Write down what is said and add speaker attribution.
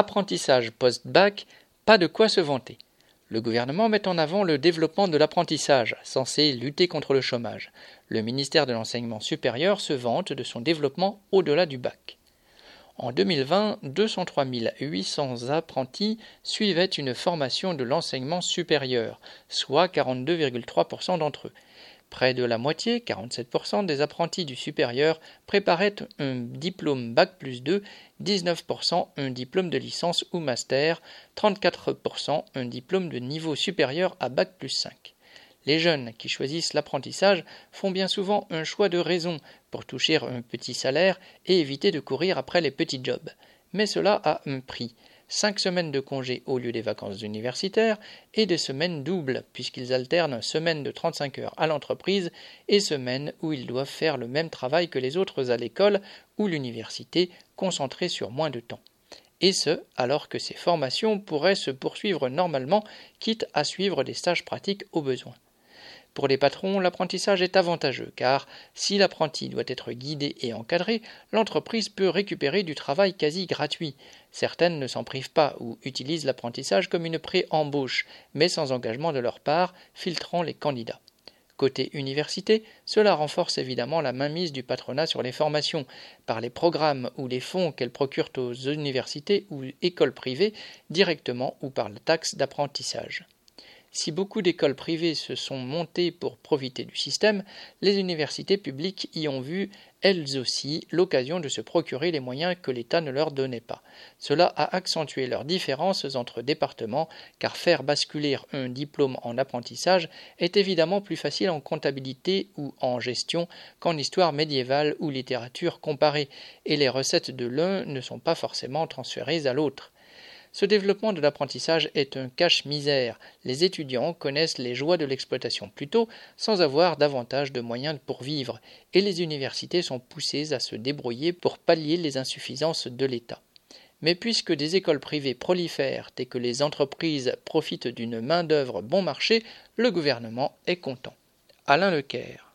Speaker 1: Apprentissage post-bac, pas de quoi se vanter. Le gouvernement met en avant le développement de l'apprentissage, censé lutter contre le chômage. Le ministère de l'Enseignement supérieur se vante de son développement au-delà du bac. En 2020, 203 800 apprentis suivaient une formation de l'enseignement supérieur, soit 42,3% d'entre eux. Près de la moitié, 47% des apprentis du supérieur préparaient un diplôme Bac plus 2, 19% un diplôme de licence ou master, 34% un diplôme de niveau supérieur à Bac plus 5. Les jeunes qui choisissent l'apprentissage font bien souvent un choix de raison pour toucher un petit salaire et éviter de courir après les petits jobs. Mais cela a un prix. 5 semaines de congé au lieu des vacances universitaires et des semaines doubles, puisqu'ils alternent semaines de 35 heures à l'entreprise et semaines où ils doivent faire le même travail que les autres à l'école ou l'université, concentrés sur moins de temps. Et ce, alors que ces formations pourraient se poursuivre normalement, quitte à suivre des stages pratiques au besoin. Pour les patrons, l'apprentissage est avantageux, car si l'apprenti doit être guidé et encadré, l'entreprise peut récupérer du travail quasi gratuit. Certaines ne s'en privent pas ou utilisent l'apprentissage comme une pré-embauche, mais sans engagement de leur part, filtrant les candidats. Côté université, cela renforce évidemment la mainmise du patronat sur les formations, par les programmes ou les fonds qu'elles procurent aux universités ou écoles privées, directement ou par la taxe d'apprentissage. Si beaucoup d'écoles privées se sont montées pour profiter du système, les universités publiques y ont vu, elles aussi, l'occasion de se procurer les moyens que l'État ne leur donnait pas. Cela a accentué leurs différences entre départements, car faire basculer un diplôme en apprentissage est évidemment plus facile en comptabilité ou en gestion qu'en histoire médiévale ou littérature comparée, et les recettes de l'un ne sont pas forcément transférées à l'autre. Ce développement de l'apprentissage est un cache-misère. Les étudiants connaissent les joies de l'exploitation plus tôt sans avoir davantage de moyens pour vivre, et les universités sont poussées à se débrouiller pour pallier les insuffisances de l'État. Mais puisque des écoles privées prolifèrent et que les entreprises profitent d'une main-d'œuvre bon marché, le gouvernement est content. Alain Lecaire